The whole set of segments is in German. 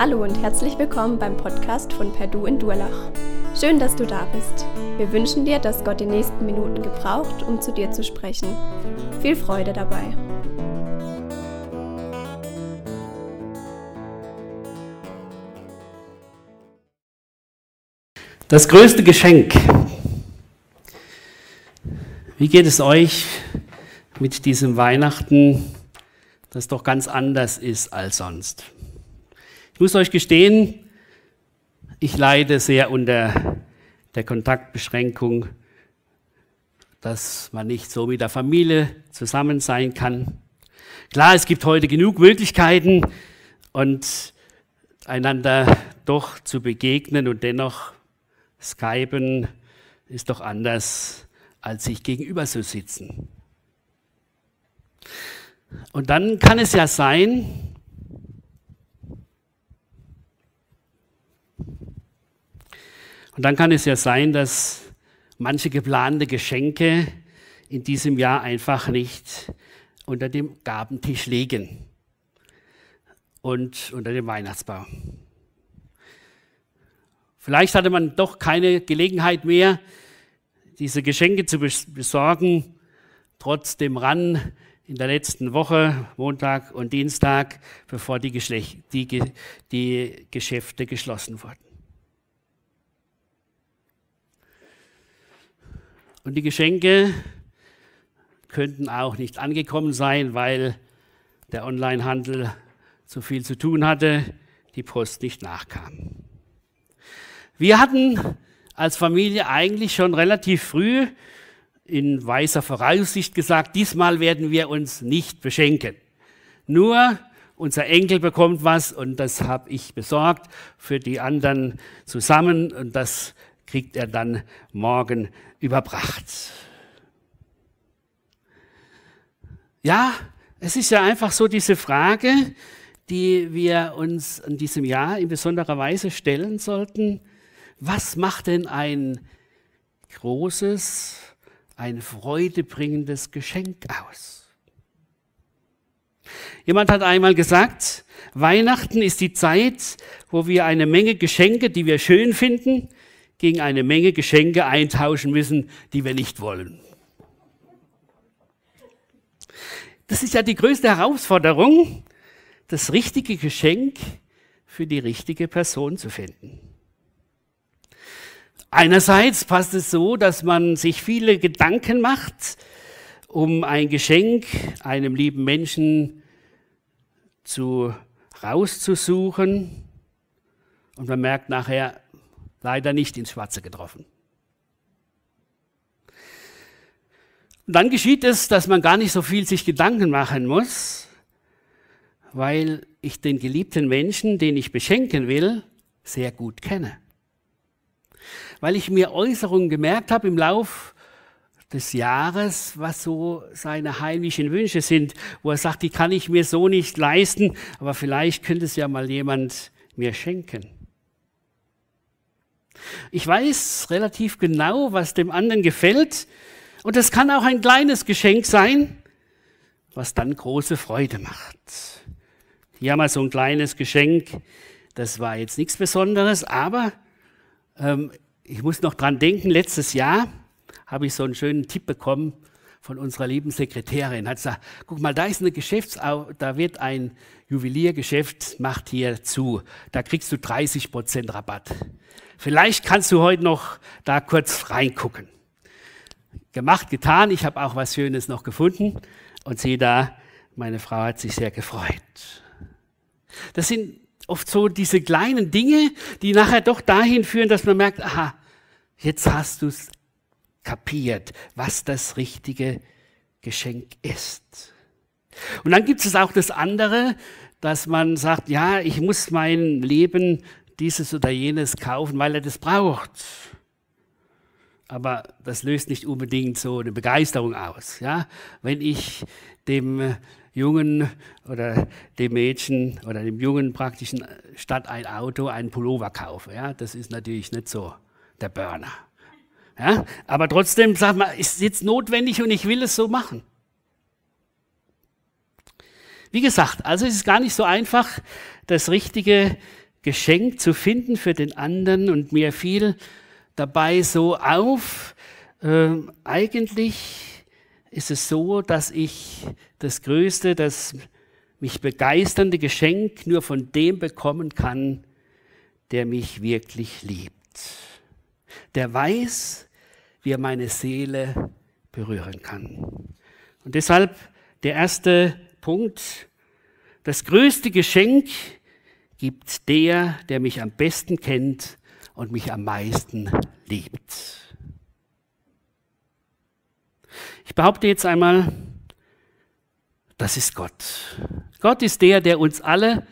Hallo und herzlich willkommen beim Podcast von Perdu in Durlach. Schön, dass du da bist. Wir wünschen dir, dass Gott die nächsten Minuten gebraucht, um zu dir zu sprechen. Viel Freude dabei. Das größte Geschenk. Wie geht es euch mit diesem Weihnachten, das doch ganz anders ist als sonst? Ich muss euch gestehen, ich leide sehr unter der Kontaktbeschränkung, dass man nicht so mit der Familie zusammen sein kann. Klar, es gibt heute genug Möglichkeiten und einander doch zu begegnen und dennoch Skypen ist doch anders, als sich gegenüber zu sitzen. Und dann kann es ja sein, Und dann kann es ja sein, dass manche geplante Geschenke in diesem Jahr einfach nicht unter dem Gabentisch liegen und unter dem Weihnachtsbaum. Vielleicht hatte man doch keine Gelegenheit mehr, diese Geschenke zu besorgen, trotz dem Ran in der letzten Woche, Montag und Dienstag, bevor die, Geschlecht, die, die Geschäfte geschlossen wurden. Und die Geschenke könnten auch nicht angekommen sein, weil der Onlinehandel zu viel zu tun hatte, die Post nicht nachkam. Wir hatten als Familie eigentlich schon relativ früh in weißer Voraussicht gesagt, diesmal werden wir uns nicht beschenken. Nur unser Enkel bekommt was und das habe ich besorgt für die anderen zusammen und das kriegt er dann morgen überbracht. Ja, es ist ja einfach so diese Frage, die wir uns in diesem Jahr in besonderer Weise stellen sollten. Was macht denn ein großes, ein freudebringendes Geschenk aus? Jemand hat einmal gesagt, Weihnachten ist die Zeit, wo wir eine Menge Geschenke, die wir schön finden, gegen eine Menge Geschenke eintauschen müssen, die wir nicht wollen. Das ist ja die größte Herausforderung, das richtige Geschenk für die richtige Person zu finden. Einerseits passt es so, dass man sich viele Gedanken macht, um ein Geschenk einem lieben Menschen zu rauszusuchen. Und man merkt nachher, leider nicht ins Schwarze getroffen. Dann geschieht es, dass man gar nicht so viel sich Gedanken machen muss, weil ich den geliebten Menschen, den ich beschenken will, sehr gut kenne. Weil ich mir Äußerungen gemerkt habe im Lauf des Jahres, was so seine heimlichen Wünsche sind, wo er sagt, die kann ich mir so nicht leisten, aber vielleicht könnte es ja mal jemand mir schenken. Ich weiß relativ genau, was dem anderen gefällt. Und es kann auch ein kleines Geschenk sein, was dann große Freude macht. Hier haben wir so ein kleines Geschenk. Das war jetzt nichts Besonderes, aber ähm, ich muss noch dran denken, letztes Jahr habe ich so einen schönen Tipp bekommen von unserer lieben Sekretärin. Hat gesagt, guck mal, da ist eine Geschäftsau, da wird ein Juweliergeschäft, macht hier zu. Da kriegst du 30 Prozent Rabatt. Vielleicht kannst du heute noch da kurz reingucken. Gemacht, getan. Ich habe auch was Schönes noch gefunden. Und sehe da, meine Frau hat sich sehr gefreut. Das sind oft so diese kleinen Dinge, die nachher doch dahin führen, dass man merkt, aha, jetzt hast du es kapiert, was das richtige Geschenk ist. Und dann gibt es auch das andere, dass man sagt, ja, ich muss mein Leben dieses oder jenes kaufen, weil er das braucht. Aber das löst nicht unbedingt so eine Begeisterung aus. Ja? Wenn ich dem Jungen oder dem Mädchen oder dem Jungen praktisch statt ein Auto einen Pullover kaufe, ja? das ist natürlich nicht so der Burner. Ja? Aber trotzdem sagt man, ist jetzt notwendig und ich will es so machen. Wie gesagt, also es ist gar nicht so einfach, das richtige Geschenk zu finden für den anderen und mir fiel dabei so auf, äh, eigentlich ist es so, dass ich das größte, das mich begeisternde Geschenk nur von dem bekommen kann, der mich wirklich liebt. Der weiß, wie er meine Seele berühren kann. Und deshalb der erste Punkt, das größte Geschenk gibt der, der mich am besten kennt und mich am meisten liebt. Ich behaupte jetzt einmal, das ist Gott. Gott ist der, der uns alle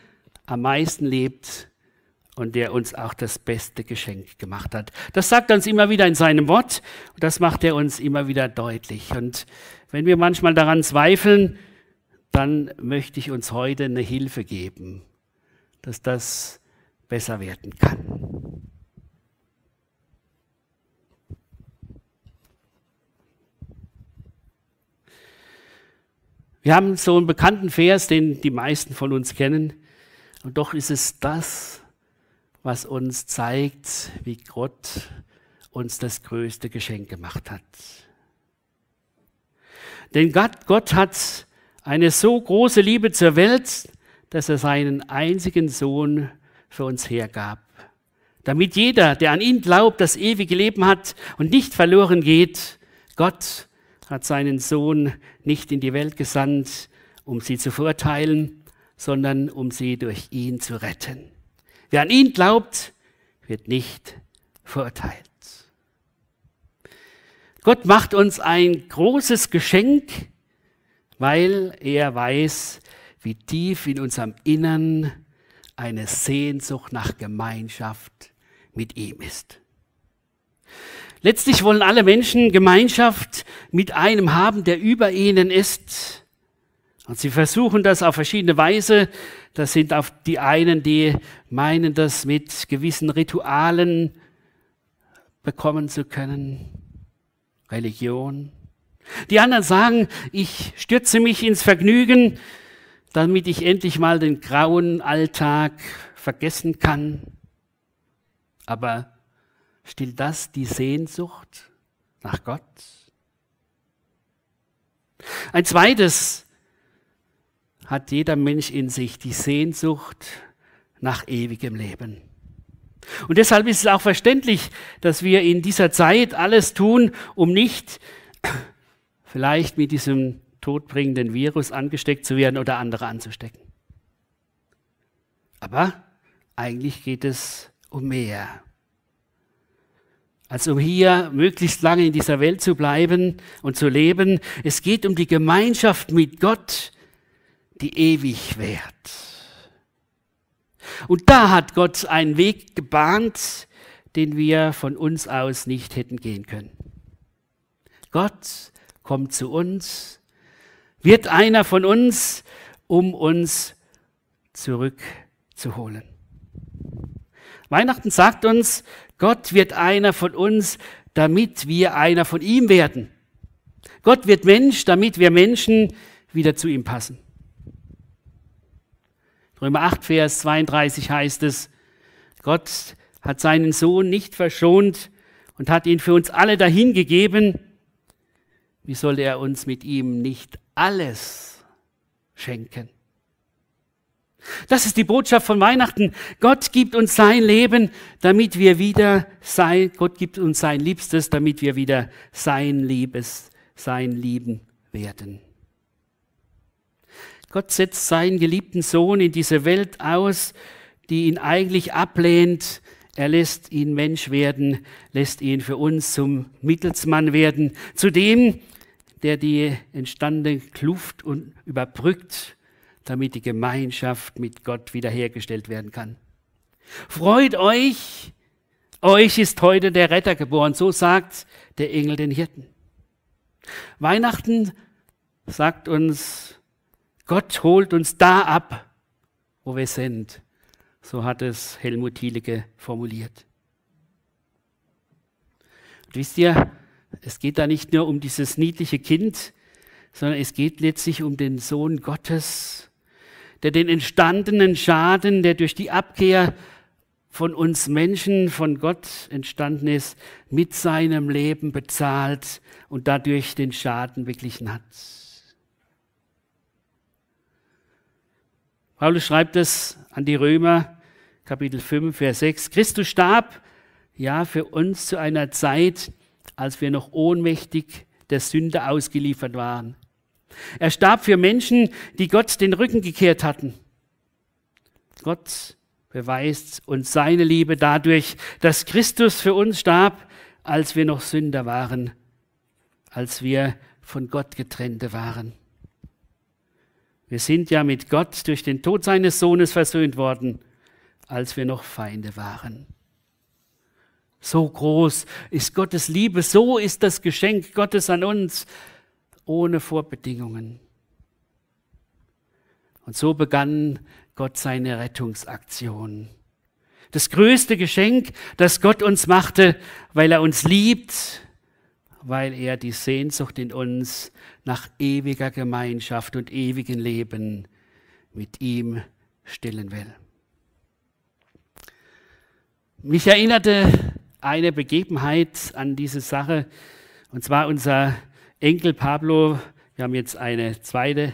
am meisten liebt und der uns auch das beste Geschenk gemacht hat. Das sagt er uns immer wieder in seinem Wort und das macht er uns immer wieder deutlich. Und wenn wir manchmal daran zweifeln, dann möchte ich uns heute eine Hilfe geben, dass das besser werden kann. Wir haben so einen bekannten Vers, den die meisten von uns kennen. Und doch ist es das, was uns zeigt, wie Gott uns das größte Geschenk gemacht hat. Denn Gott, Gott hat eine so große Liebe zur Welt, dass er seinen einzigen Sohn für uns hergab. Damit jeder, der an ihn glaubt, das ewige Leben hat und nicht verloren geht. Gott hat seinen Sohn nicht in die Welt gesandt, um sie zu verurteilen, sondern um sie durch ihn zu retten. Wer an ihn glaubt, wird nicht verurteilt. Gott macht uns ein großes Geschenk, weil er weiß, wie tief in unserem Innern eine Sehnsucht nach Gemeinschaft mit ihm ist. Letztlich wollen alle Menschen Gemeinschaft mit einem haben, der über ihnen ist. Und sie versuchen das auf verschiedene Weise. Das sind auf die einen, die meinen, das mit gewissen Ritualen bekommen zu können. Religion. Die anderen sagen, ich stürze mich ins Vergnügen, damit ich endlich mal den grauen Alltag vergessen kann. Aber stillt das die Sehnsucht nach Gott? Ein zweites hat jeder Mensch in sich, die Sehnsucht nach ewigem Leben. Und deshalb ist es auch verständlich, dass wir in dieser Zeit alles tun, um nicht vielleicht mit diesem todbringenden Virus angesteckt zu werden oder andere anzustecken. Aber eigentlich geht es um mehr. Als um hier möglichst lange in dieser Welt zu bleiben und zu leben. Es geht um die Gemeinschaft mit Gott, die ewig währt. Und da hat Gott einen Weg gebahnt, den wir von uns aus nicht hätten gehen können. Gott kommt zu uns, wird einer von uns, um uns zurückzuholen. Weihnachten sagt uns, Gott wird einer von uns, damit wir einer von ihm werden. Gott wird Mensch, damit wir Menschen wieder zu ihm passen. Römer 8, Vers 32 heißt es, Gott hat seinen Sohn nicht verschont und hat ihn für uns alle dahingegeben. Wie soll er uns mit ihm nicht alles schenken? Das ist die Botschaft von Weihnachten. Gott gibt uns sein Leben, damit wir wieder sein, Gott gibt uns sein Liebstes, damit wir wieder sein Liebes, sein Lieben werden. Gott setzt seinen geliebten Sohn in diese Welt aus, die ihn eigentlich ablehnt. Er lässt ihn Mensch werden, lässt ihn für uns zum Mittelsmann werden, zu dem, der die entstandene Kluft überbrückt, damit die Gemeinschaft mit Gott wiederhergestellt werden kann. Freut euch, euch ist heute der Retter geboren, so sagt der Engel den Hirten. Weihnachten sagt uns, Gott holt uns da ab, wo wir sind. So hat es Helmut Thielicke formuliert. Und wisst ihr, es geht da nicht nur um dieses niedliche Kind, sondern es geht letztlich um den Sohn Gottes, der den entstandenen Schaden, der durch die Abkehr von uns Menschen, von Gott entstanden ist, mit seinem Leben bezahlt und dadurch den Schaden beglichen hat. Paulus schreibt es an die Römer, Kapitel 5, Vers 6. Christus starb, ja, für uns zu einer Zeit, als wir noch ohnmächtig der Sünde ausgeliefert waren. Er starb für Menschen, die Gott den Rücken gekehrt hatten. Gott beweist uns seine Liebe dadurch, dass Christus für uns starb, als wir noch Sünder waren, als wir von Gott getrennte waren. Wir sind ja mit Gott durch den Tod seines Sohnes versöhnt worden, als wir noch Feinde waren. So groß ist Gottes Liebe, so ist das Geschenk Gottes an uns, ohne Vorbedingungen. Und so begann Gott seine Rettungsaktion. Das größte Geschenk, das Gott uns machte, weil er uns liebt, weil er die Sehnsucht in uns nach ewiger Gemeinschaft und ewigen Leben mit ihm stillen will. Mich erinnerte eine Begebenheit an diese Sache, und zwar unser Enkel Pablo. Wir haben jetzt eine zweite,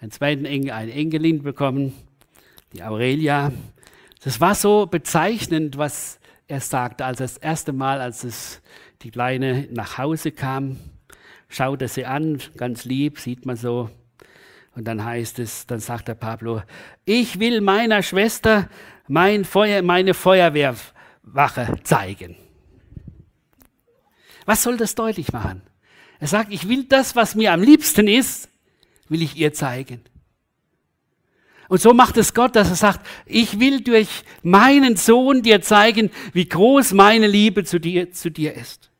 einen zweiten Enkel, eine Enkelin bekommen, die Aurelia. Das war so bezeichnend, was er sagte, als das erste Mal, als es die Kleine nach Hause kam, schaut er sie an, ganz lieb, sieht man so. Und dann heißt es, dann sagt der Pablo, ich will meiner Schwester mein Feuer, meine Feuerwehrwache zeigen. Was soll das deutlich machen? Er sagt, ich will das, was mir am liebsten ist, will ich ihr zeigen. Und so macht es Gott, dass er sagt, ich will durch meinen Sohn dir zeigen, wie groß meine Liebe zu dir, zu dir ist.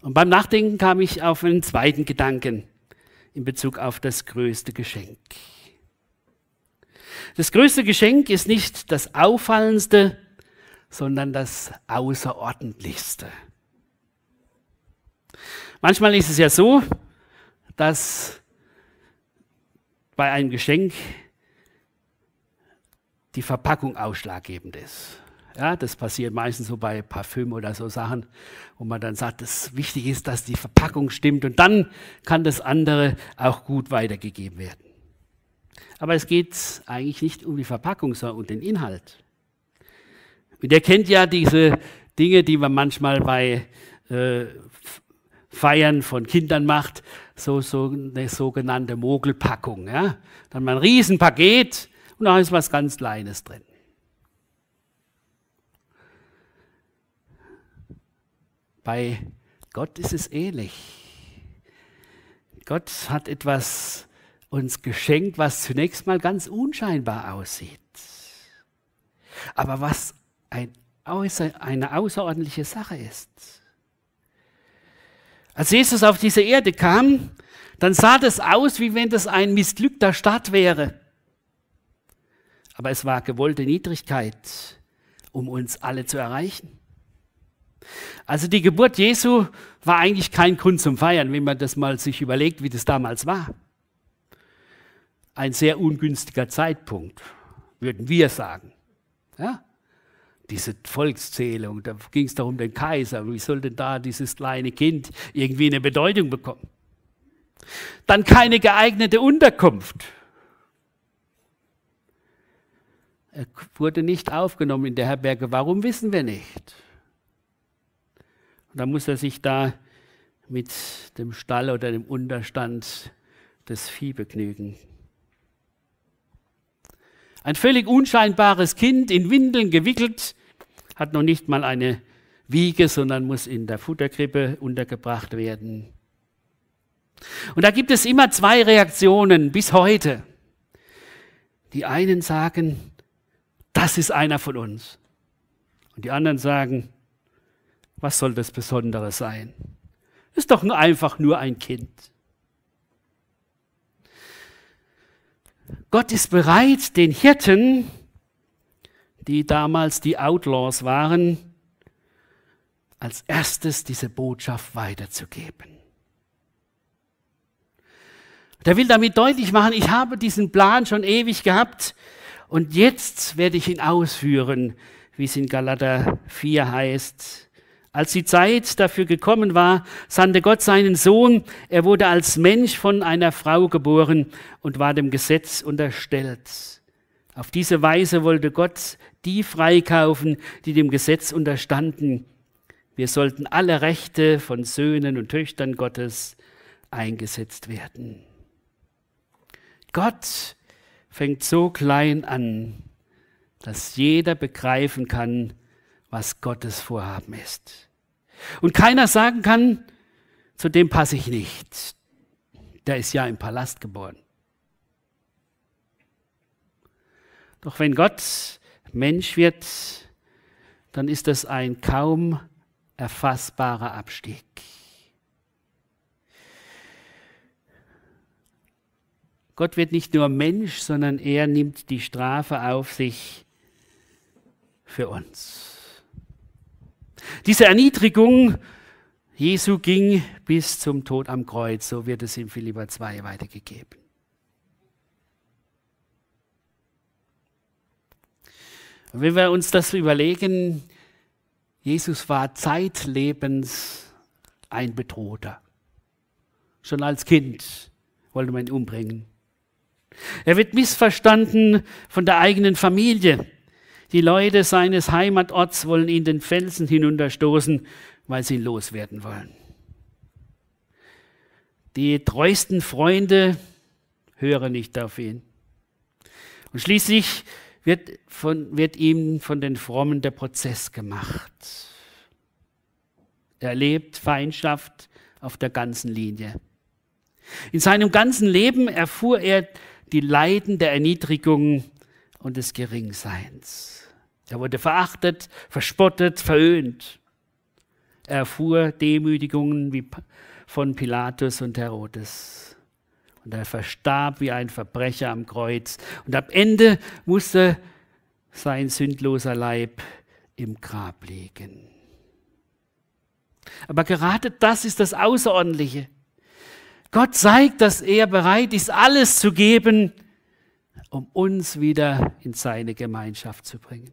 Und beim Nachdenken kam ich auf einen zweiten Gedanken in Bezug auf das größte Geschenk. Das größte Geschenk ist nicht das auffallendste, sondern das außerordentlichste. Manchmal ist es ja so, dass bei einem Geschenk die Verpackung ausschlaggebend ist. Ja, das passiert meistens so bei Parfüm oder so Sachen, wo man dann sagt, das wichtig ist, dass die Verpackung stimmt und dann kann das andere auch gut weitergegeben werden. Aber es geht eigentlich nicht um die Verpackung, sondern um den Inhalt. Und ihr kennt ja diese Dinge, die man manchmal bei äh, Feiern von Kindern macht, so, so eine sogenannte Mogelpackung. Ja? Dann mal ein Riesenpaket und da ist was ganz Kleines drin. Bei Gott ist es ähnlich. Gott hat etwas uns geschenkt, was zunächst mal ganz unscheinbar aussieht. Aber was ein außer, eine außerordentliche Sache ist. Als Jesus auf diese Erde kam, dann sah das aus, wie wenn das ein missglückter Start wäre. Aber es war gewollte Niedrigkeit, um uns alle zu erreichen. Also die Geburt Jesu war eigentlich kein Grund zum Feiern, wenn man das mal sich überlegt, wie das damals war. Ein sehr ungünstiger Zeitpunkt, würden wir sagen. Ja? Diese Volkszählung, da ging es darum, den Kaiser, wie soll denn da dieses kleine Kind irgendwie eine Bedeutung bekommen? Dann keine geeignete Unterkunft. Er wurde nicht aufgenommen in der Herberge. Warum wissen wir nicht? Und dann muss er sich da mit dem Stall oder dem Unterstand des Vieh begnügen. Ein völlig unscheinbares Kind in Windeln gewickelt, hat noch nicht mal eine Wiege, sondern muss in der Futterkrippe untergebracht werden. Und da gibt es immer zwei Reaktionen bis heute. Die einen sagen, das ist einer von uns. Und die anderen sagen, was soll das Besondere sein? Ist doch nur einfach nur ein Kind. Gott ist bereit, den Hirten, die damals die Outlaws waren, als erstes diese Botschaft weiterzugeben. Der will damit deutlich machen, ich habe diesen Plan schon ewig gehabt Und jetzt werde ich ihn ausführen, wie es in Galater 4 heißt. Als die Zeit dafür gekommen war, sandte Gott seinen Sohn. Er wurde als Mensch von einer Frau geboren und war dem Gesetz unterstellt. Auf diese Weise wollte Gott die freikaufen, die dem Gesetz unterstanden. Wir sollten alle Rechte von Söhnen und Töchtern Gottes eingesetzt werden. Gott fängt so klein an, dass jeder begreifen kann, was Gottes Vorhaben ist. Und keiner sagen kann, zu dem passe ich nicht. Der ist ja im Palast geboren. Doch wenn Gott Mensch wird, dann ist das ein kaum erfassbarer Abstieg. Gott wird nicht nur Mensch, sondern er nimmt die Strafe auf sich für uns. Diese Erniedrigung Jesu ging bis zum Tod am Kreuz, so wird es in Philippa 2 weitergegeben. Und wenn wir uns das überlegen, Jesus war zeitlebens ein Bedrohter. Schon als Kind wollte man ihn umbringen. Er wird missverstanden von der eigenen Familie. Die Leute seines Heimatorts wollen ihn den Felsen hinunterstoßen, weil sie ihn loswerden wollen. Die treuesten Freunde hören nicht auf ihn. Und schließlich wird, von, wird ihm von den Frommen der Prozess gemacht. Er erlebt Feindschaft auf der ganzen Linie. In seinem ganzen Leben erfuhr er die Leiden der Erniedrigung und des Geringseins. Er wurde verachtet, verspottet, verhöhnt. Er erfuhr Demütigungen wie von Pilatus und Herodes. Und er verstarb wie ein Verbrecher am Kreuz. Und am Ende musste sein sündloser Leib im Grab liegen. Aber gerade das ist das Außerordentliche. Gott zeigt, dass er bereit ist, alles zu geben, um uns wieder in seine Gemeinschaft zu bringen.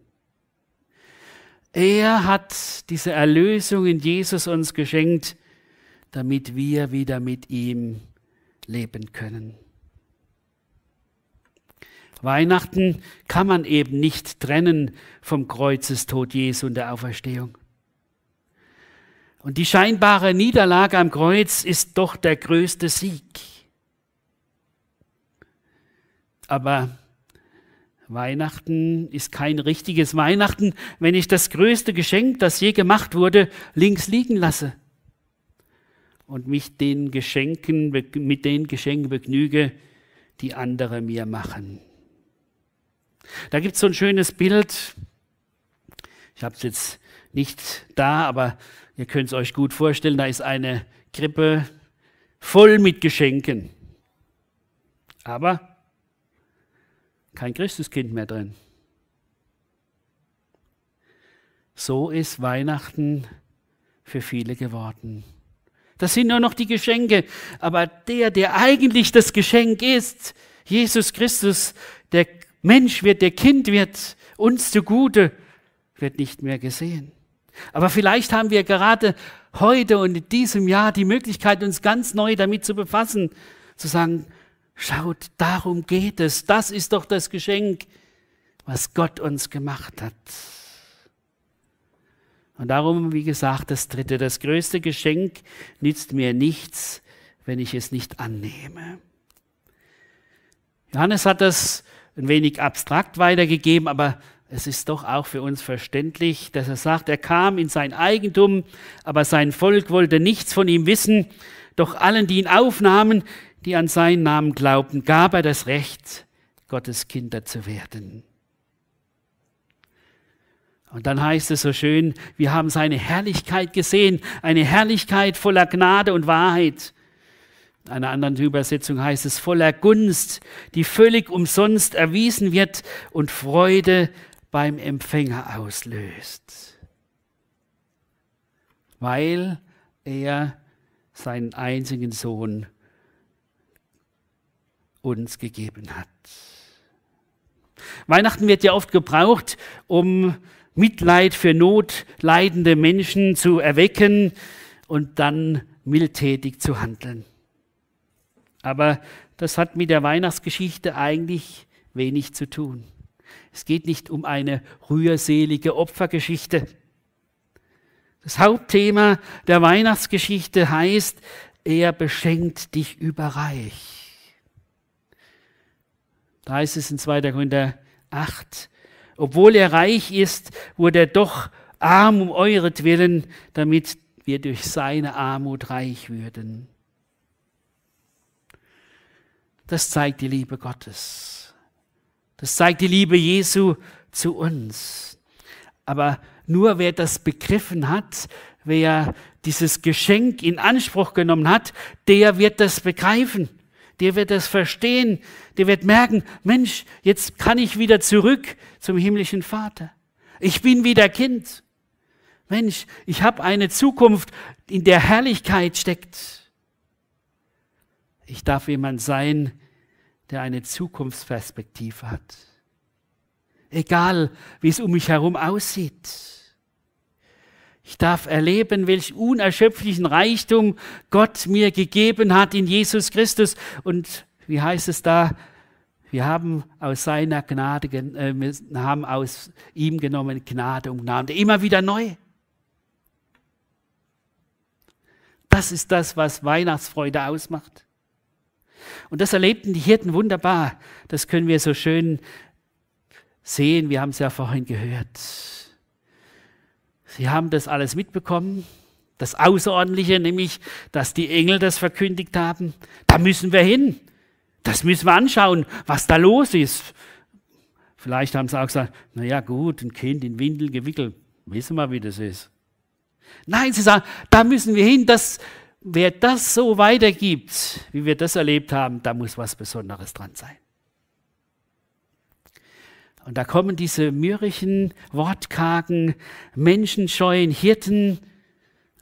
Er hat diese Erlösung in Jesus uns geschenkt, damit wir wieder mit ihm leben können. Weihnachten kann man eben nicht trennen vom Kreuzestod Jesu und der Auferstehung. Und die scheinbare Niederlage am Kreuz ist doch der größte Sieg. Aber Weihnachten ist kein richtiges Weihnachten, wenn ich das größte Geschenk, das je gemacht wurde, links liegen lasse und mich den Geschenken, mit den Geschenken begnüge, die andere mir machen. Da gibt es so ein schönes Bild. Ich habe es jetzt nicht da, aber Ihr könnt es euch gut vorstellen, da ist eine Krippe voll mit Geschenken. Aber kein Christuskind mehr drin. So ist Weihnachten für viele geworden. Das sind nur noch die Geschenke, aber der, der eigentlich das Geschenk ist, Jesus Christus, der Mensch wird, der Kind wird, uns zugute, wird nicht mehr gesehen. Aber vielleicht haben wir gerade heute und in diesem Jahr die Möglichkeit, uns ganz neu damit zu befassen, zu sagen, schaut, darum geht es. Das ist doch das Geschenk, was Gott uns gemacht hat. Und darum, wie gesagt, das dritte, das größte Geschenk nützt mir nichts, wenn ich es nicht annehme. Johannes hat das ein wenig abstrakt weitergegeben, aber es ist doch auch für uns verständlich, dass er sagt, er kam in sein Eigentum, aber sein Volk wollte nichts von ihm wissen. Doch allen, die ihn aufnahmen, die an seinen Namen glaubten, gab er das Recht, Gottes Kinder zu werden. Und dann heißt es so schön, wir haben seine Herrlichkeit gesehen, eine Herrlichkeit voller Gnade und Wahrheit. In einer anderen Übersetzung heißt es voller Gunst, die völlig umsonst erwiesen wird und Freude beim Empfänger auslöst, weil er seinen einzigen Sohn uns gegeben hat. Weihnachten wird ja oft gebraucht, um Mitleid für notleidende Menschen zu erwecken und dann mildtätig zu handeln. Aber das hat mit der Weihnachtsgeschichte eigentlich wenig zu tun. Es geht nicht um eine rührselige Opfergeschichte. Das Hauptthema der Weihnachtsgeschichte heißt, er beschenkt dich überreich. Da heißt es in 2. Korinther 8, obwohl er reich ist, wurde er doch arm um euretwillen, damit wir durch seine Armut reich würden. Das zeigt die Liebe Gottes. Das zeigt die Liebe Jesu zu uns. Aber nur wer das begriffen hat, wer dieses Geschenk in Anspruch genommen hat, der wird das begreifen. Der wird das verstehen. Der wird merken, Mensch, jetzt kann ich wieder zurück zum himmlischen Vater. Ich bin wieder Kind. Mensch, ich habe eine Zukunft, in der Herrlichkeit steckt. Ich darf jemand sein, der eine Zukunftsperspektive hat. Egal, wie es um mich herum aussieht. Ich darf erleben, welch unerschöpflichen Reichtum Gott mir gegeben hat in Jesus Christus. Und wie heißt es da? Wir haben aus seiner Gnade, äh, haben aus ihm genommen Gnade und Gnade. Immer wieder neu. Das ist das, was Weihnachtsfreude ausmacht. Und das erlebten die Hirten wunderbar. Das können wir so schön sehen. Wir haben es ja vorhin gehört. Sie haben das alles mitbekommen. Das Außerordentliche, nämlich, dass die Engel das verkündigt haben. Da müssen wir hin. Das müssen wir anschauen, was da los ist. Vielleicht haben sie auch gesagt, na ja, gut, ein Kind in Windeln gewickelt. Wissen wir, wie das ist. Nein, sie sagen, da müssen wir hin, dass wer das so weitergibt, wie wir das erlebt haben, da muss was Besonderes dran sein. Und da kommen diese mürrischen, wortkargen, menschenscheuen Hirten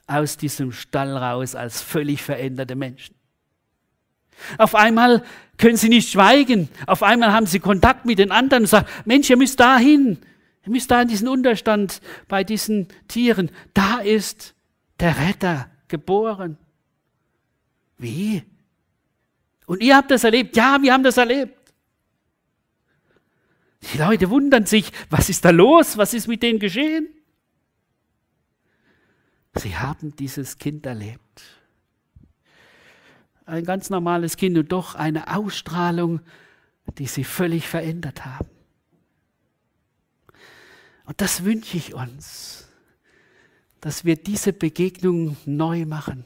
aus diesem Stall raus als völlig veränderte Menschen. Auf einmal können sie nicht schweigen. Auf einmal haben sie Kontakt mit den anderen und sagen, Mensch, ihr müsst da hin. Ihr müsst da in diesen Unterstand bei diesen Tieren. Da ist der Retter geboren. Wie? Und ihr habt das erlebt? Ja, wir haben das erlebt. Die Leute wundern sich, was ist da los? Was ist mit denen geschehen? Sie haben dieses Kind erlebt. Ein ganz normales Kind und doch eine Ausstrahlung, die sie völlig verändert haben. Und das wünsche ich uns, dass wir diese Begegnung neu machen.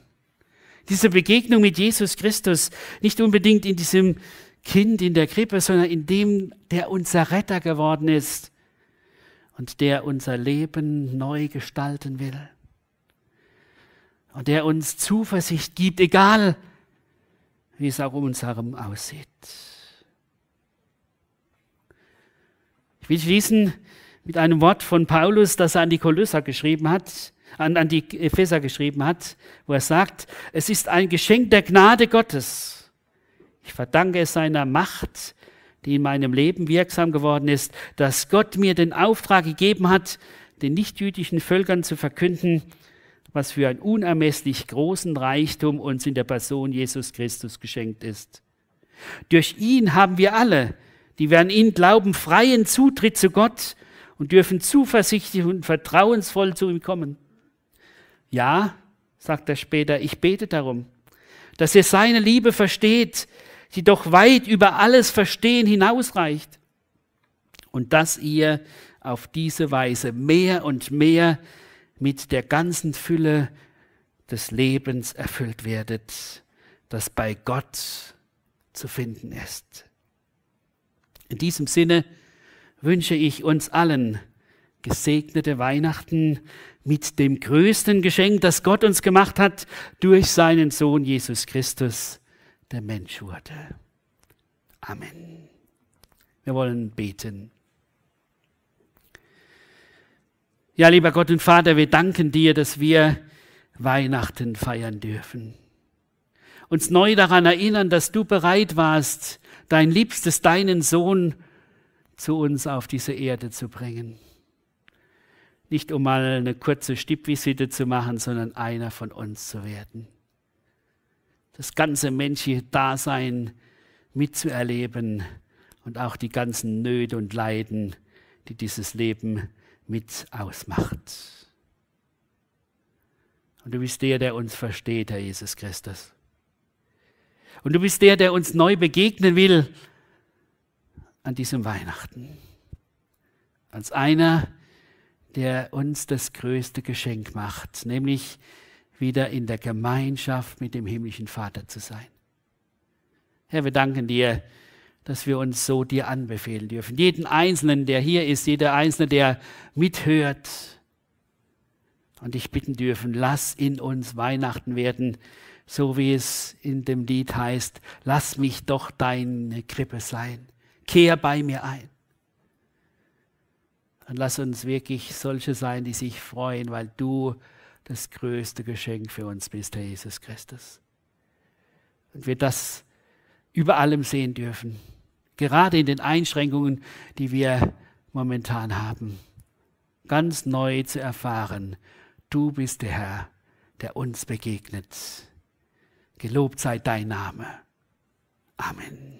Diese Begegnung mit Jesus Christus, nicht unbedingt in diesem Kind in der Krippe, sondern in dem, der unser Retter geworden ist und der unser Leben neu gestalten will. Und der uns Zuversicht gibt, egal wie es auch um uns herum aussieht. Ich will schließen mit einem Wort von Paulus, das er an die Kolosser geschrieben hat, an, an die Epheser geschrieben hat, wo er sagt, es ist ein Geschenk der Gnade Gottes. Ich verdanke es seiner Macht, die in meinem Leben wirksam geworden ist, dass Gott mir den Auftrag gegeben hat, den nichtjüdischen Völkern zu verkünden, was für einen unermesslich großen Reichtum uns in der Person Jesus Christus geschenkt ist. Durch ihn haben wir alle, die wir an ihn glauben, freien Zutritt zu Gott und dürfen zuversichtlich und vertrauensvoll zu ihm kommen. Ja, sagt er später, ich bete darum, dass ihr seine Liebe versteht, die doch weit über alles Verstehen hinausreicht und dass ihr auf diese Weise mehr und mehr mit der ganzen Fülle des Lebens erfüllt werdet, das bei Gott zu finden ist. In diesem Sinne wünsche ich uns allen gesegnete Weihnachten mit dem größten Geschenk, das Gott uns gemacht hat, durch seinen Sohn Jesus Christus, der Mensch wurde. Amen. Wir wollen beten. Ja, lieber Gott und Vater, wir danken dir, dass wir Weihnachten feiern dürfen. Uns neu daran erinnern, dass du bereit warst, dein Liebstes, deinen Sohn zu uns auf diese Erde zu bringen. Nicht um mal eine kurze Stippvisite zu machen, sondern einer von uns zu werden. Das ganze menschliche Dasein mitzuerleben und auch die ganzen Nöte und Leiden, die dieses Leben mit ausmacht. Und du bist der, der uns versteht, Herr Jesus Christus. Und du bist der, der uns neu begegnen will an diesem Weihnachten. Als einer, der uns das größte Geschenk macht, nämlich wieder in der Gemeinschaft mit dem himmlischen Vater zu sein. Herr, wir danken dir, dass wir uns so dir anbefehlen dürfen. Jeden Einzelnen, der hier ist, jeder Einzelne, der mithört, und dich bitten dürfen, lass in uns Weihnachten werden, so wie es in dem Lied heißt, lass mich doch deine Krippe sein, kehr bei mir ein. Und lass uns wirklich solche sein, die sich freuen, weil du das größte Geschenk für uns bist, Herr Jesus Christus. Und wir das über allem sehen dürfen, gerade in den Einschränkungen, die wir momentan haben, ganz neu zu erfahren, Du bist der Herr, der uns begegnet. Gelobt sei dein Name. Amen.